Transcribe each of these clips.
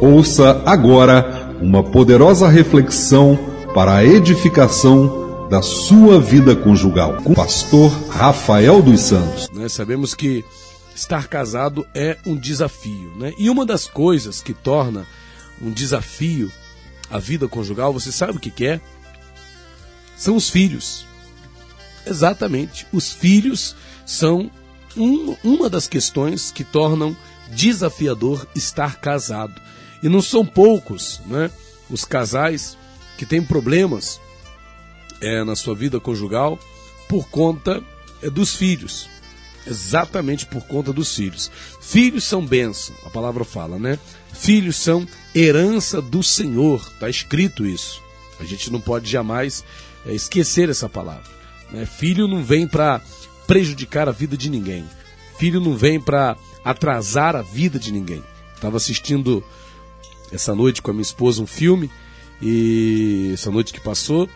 Ouça agora uma poderosa reflexão para a edificação da sua vida conjugal com o pastor Rafael dos Santos. Nós sabemos que estar casado é um desafio, né? E uma das coisas que torna um desafio a vida conjugal, você sabe o que, que é? São os filhos. Exatamente. Os filhos são um, uma das questões que tornam desafiador estar casado. E não são poucos né, os casais que têm problemas é, na sua vida conjugal por conta é, dos filhos. Exatamente por conta dos filhos. Filhos são bênção, a palavra fala, né? Filhos são herança do Senhor, está escrito isso. A gente não pode jamais é, esquecer essa palavra. Né? Filho não vem para prejudicar a vida de ninguém. Filho não vem para atrasar a vida de ninguém. Estava assistindo essa noite com a minha esposa um filme e essa noite que passou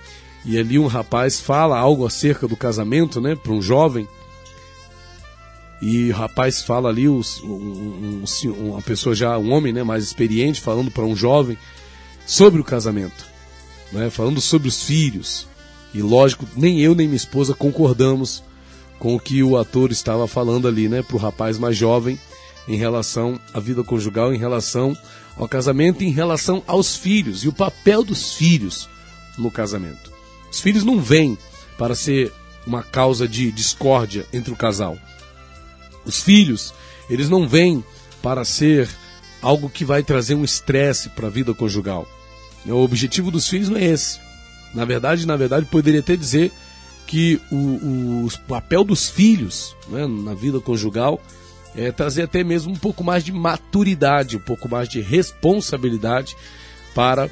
e ali um rapaz fala algo acerca do casamento, né, para um jovem. E o rapaz fala ali, um, um, um, uma pessoa já, um homem né, mais experiente, falando para um jovem sobre o casamento, né, falando sobre os filhos. E lógico, nem eu nem minha esposa concordamos com o que o ator estava falando ali, né, para o rapaz mais jovem em relação à vida conjugal, em relação ao casamento, em relação aos filhos e o papel dos filhos no casamento. Os filhos não vêm para ser uma causa de discórdia entre o casal. Os filhos, eles não vêm para ser algo que vai trazer um estresse para a vida conjugal. O objetivo dos filhos não é esse. Na verdade, na verdade, poderia até dizer que o, o, papel dos filhos né, na vida conjugal é trazer até mesmo um pouco mais de maturidade, um pouco mais de responsabilidade para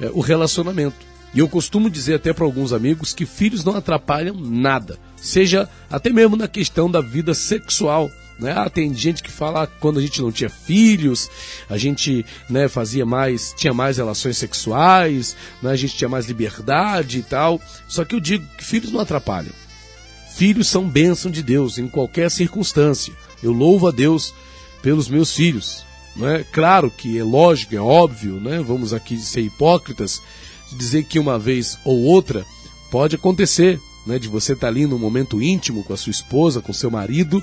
é, o relacionamento. E eu costumo dizer até para alguns amigos que filhos não atrapalham nada, seja até mesmo na questão da vida sexual. Né? Ah, tem gente que fala que quando a gente não tinha filhos, a gente né, fazia mais, tinha mais relações sexuais, né, a gente tinha mais liberdade e tal. Só que eu digo que filhos não atrapalham. Filhos são bênção de Deus em qualquer circunstância. Eu louvo a Deus pelos meus filhos. Né? Claro que é lógico, é óbvio, né? vamos aqui ser hipócritas, dizer que uma vez ou outra pode acontecer, né? de você estar ali num momento íntimo com a sua esposa, com seu marido,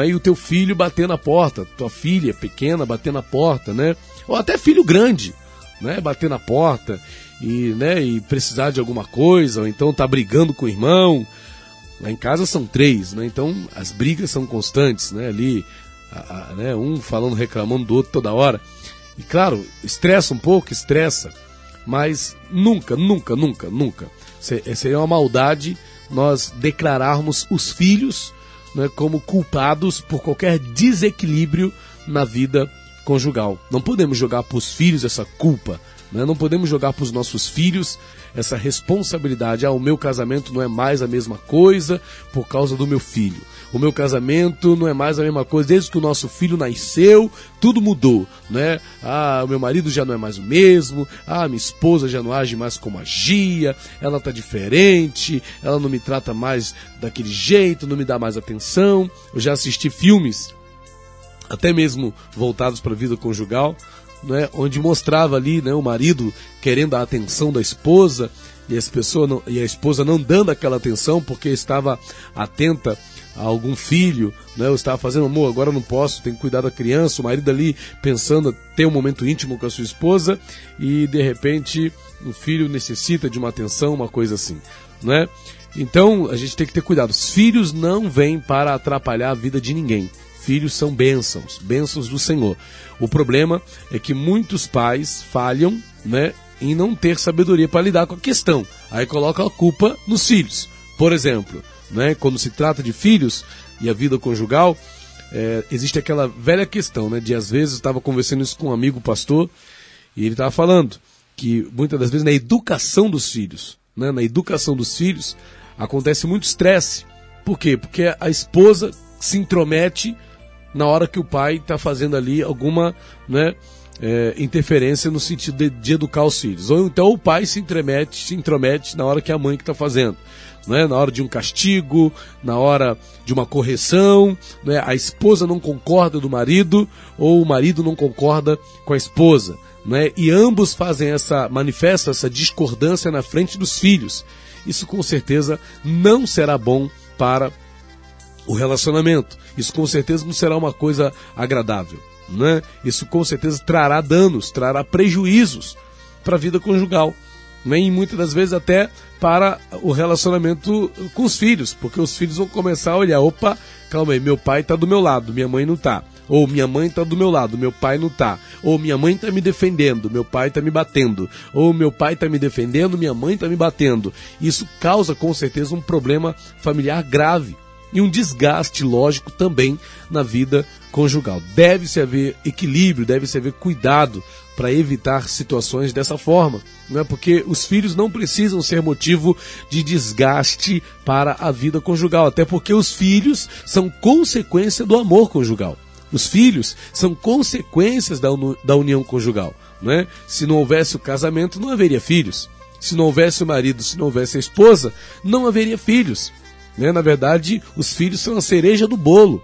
é E o teu filho bater na porta, tua filha pequena bater na porta, né? Ou até filho grande, né? Bater na porta e, né? E precisar de alguma coisa, ou então tá brigando com o irmão. Lá em casa são três, né? Então as brigas são constantes, né? Ali, a, a, né? um falando, reclamando do outro toda hora. E claro, estressa um pouco, estressa, mas nunca, nunca, nunca, nunca. Seria uma maldade nós declararmos os filhos né, como culpados por qualquer desequilíbrio na vida conjugal. Não podemos jogar para os filhos essa culpa, né? não podemos jogar para os nossos filhos essa responsabilidade. Ah, o meu casamento não é mais a mesma coisa por causa do meu filho. O meu casamento não é mais a mesma coisa desde que o nosso filho nasceu, tudo mudou, né? Ah, o meu marido já não é mais o mesmo. Ah, minha esposa já não age mais como agia. Ela tá diferente. Ela não me trata mais daquele jeito, não me dá mais atenção. Eu já assisti filmes até mesmo voltados para a vida conjugal, né, onde mostrava ali né, o marido querendo a atenção da esposa e, não, e a esposa não dando aquela atenção porque estava atenta a algum filho, né, eu estava fazendo amor, agora não posso, tenho que cuidar da criança, o marido ali pensando ter um momento íntimo com a sua esposa e de repente o filho necessita de uma atenção, uma coisa assim, né? Então a gente tem que ter cuidado. Os filhos não vêm para atrapalhar a vida de ninguém. Filhos são bênçãos, bênçãos do Senhor. O problema é que muitos pais falham, né, em não ter sabedoria para lidar com a questão. Aí coloca a culpa nos filhos. Por exemplo, né, quando se trata de filhos e a vida conjugal, é, existe aquela velha questão, né, de às vezes estava conversando isso com um amigo pastor e ele estava falando que muitas das vezes na educação dos filhos, né, na educação dos filhos acontece muito estresse. Por quê? Porque a esposa se intromete na hora que o pai está fazendo ali alguma, né, é, interferência no sentido de, de, educar os filhos. Ou então o pai se intromete, se intromete na hora que a mãe que está fazendo. Né? Na hora de um castigo, na hora de uma correção, né? a esposa não concorda do marido, ou o marido não concorda com a esposa. Né? E ambos fazem essa, manifestam essa discordância na frente dos filhos. Isso com certeza não será bom para o relacionamento. Isso com certeza não será uma coisa agradável né? Isso com certeza trará danos, trará prejuízos para a vida conjugal, né? E muitas das vezes até para o relacionamento com os filhos, porque os filhos vão começar a olhar, opa, calma aí, meu pai está do meu lado, minha mãe não está. Ou minha mãe está do meu lado, meu pai não está. Ou minha mãe está me defendendo, meu pai está me batendo. Ou meu pai está me defendendo, minha mãe está me batendo. Isso causa com certeza um problema familiar grave e um desgaste lógico também na vida conjugal. Deve-se haver equilíbrio, deve-se haver cuidado para evitar situações dessa forma, né? porque os filhos não precisam ser motivo de desgaste para a vida conjugal, até porque os filhos são consequência do amor conjugal. Os filhos são consequências da, da união conjugal. Né? Se não houvesse o casamento, não haveria filhos. Se não houvesse o marido, se não houvesse a esposa, não haveria filhos. Né? Na verdade, os filhos são a cereja do bolo.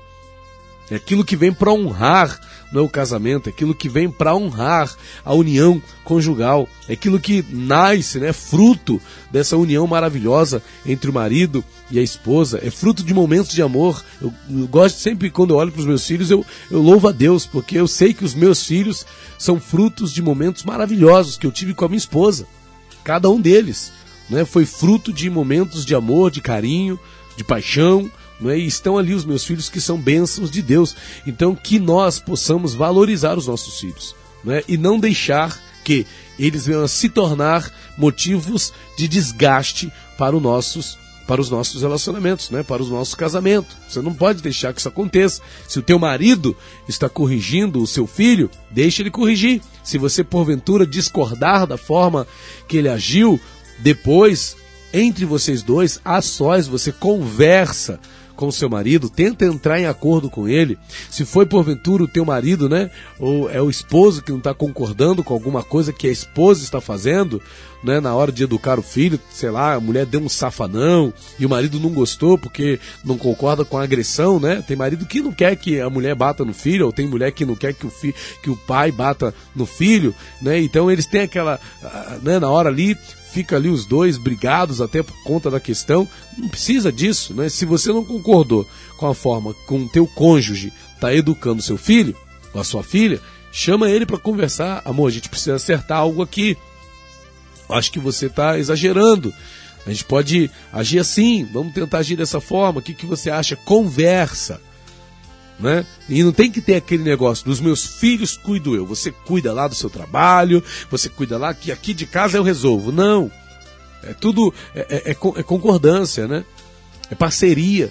É aquilo que vem para honrar não é o casamento, é aquilo que vem para honrar a união conjugal, é aquilo que nasce, né, fruto dessa união maravilhosa entre o marido e a esposa, é fruto de momentos de amor. Eu, eu gosto sempre, quando eu olho para os meus filhos, eu, eu louvo a Deus, porque eu sei que os meus filhos são frutos de momentos maravilhosos que eu tive com a minha esposa. Cada um deles né, foi fruto de momentos de amor, de carinho, de paixão, não é? E estão ali os meus filhos que são bênçãos de Deus. Então que nós possamos valorizar os nossos filhos, não é? E não deixar que eles venham a se tornar motivos de desgaste para os nossos para os nossos relacionamentos, né? para o nosso casamento. Você não pode deixar que isso aconteça. Se o teu marido está corrigindo o seu filho, deixe ele corrigir. Se você porventura discordar da forma que ele agiu, depois entre vocês dois, a sós, você conversa com seu marido, tenta entrar em acordo com ele. Se foi porventura o teu marido, né, ou é o esposo que não está concordando com alguma coisa que a esposa está fazendo, né, na hora de educar o filho, sei lá, a mulher deu um safanão e o marido não gostou porque não concorda com a agressão, né? Tem marido que não quer que a mulher bata no filho, ou tem mulher que não quer que o, que o pai bata no filho, né? Então eles têm aquela, ah, né, na hora ali, fica ali os dois brigados até por conta da questão. Não precisa disso, né? Se você não concordou com a forma com o teu cônjuge está educando seu filho ou a sua filha, chama ele para conversar. Amor, a gente precisa acertar algo aqui. Acho que você está exagerando. A gente pode agir assim, vamos tentar agir dessa forma. O que, que você acha? Conversa. Né? E não tem que ter aquele negócio dos meus filhos cuido eu. Você cuida lá do seu trabalho, você cuida lá que aqui de casa eu resolvo. Não. É tudo é, é, é, é concordância, né? É parceria.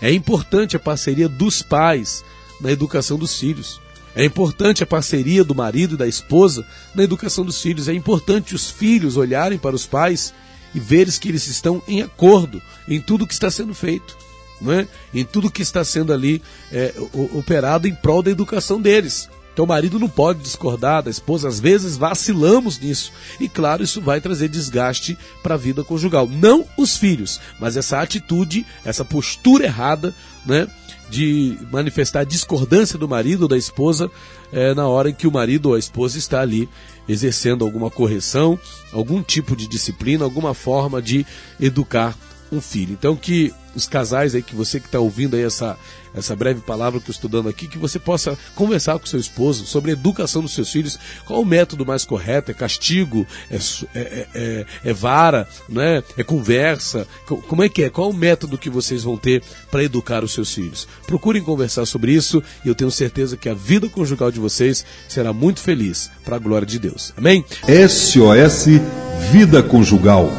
É importante a parceria dos pais na educação dos filhos. É importante a parceria do marido e da esposa na educação dos filhos. É importante os filhos olharem para os pais e verem que eles estão em acordo em tudo que está sendo feito né, em tudo que está sendo ali é, operado em prol da educação deles. Então o marido não pode discordar da esposa, às vezes vacilamos nisso. E claro, isso vai trazer desgaste para a vida conjugal. Não os filhos, mas essa atitude, essa postura errada, né, de manifestar discordância do marido ou da esposa é, na hora em que o marido ou a esposa está ali exercendo alguma correção, algum tipo de disciplina, alguma forma de educar um filho. Então que os casais aí, que você que está ouvindo aí essa, essa breve palavra que eu estou dando aqui, que você possa conversar com seu esposo sobre a educação dos seus filhos, qual o método mais correto, é castigo, é, é, é, é vara, né? é conversa, como é que é, qual o método que vocês vão ter para educar os seus filhos. Procurem conversar sobre isso e eu tenho certeza que a vida conjugal de vocês será muito feliz, para a glória de Deus. Amém? SOS Vida Conjugal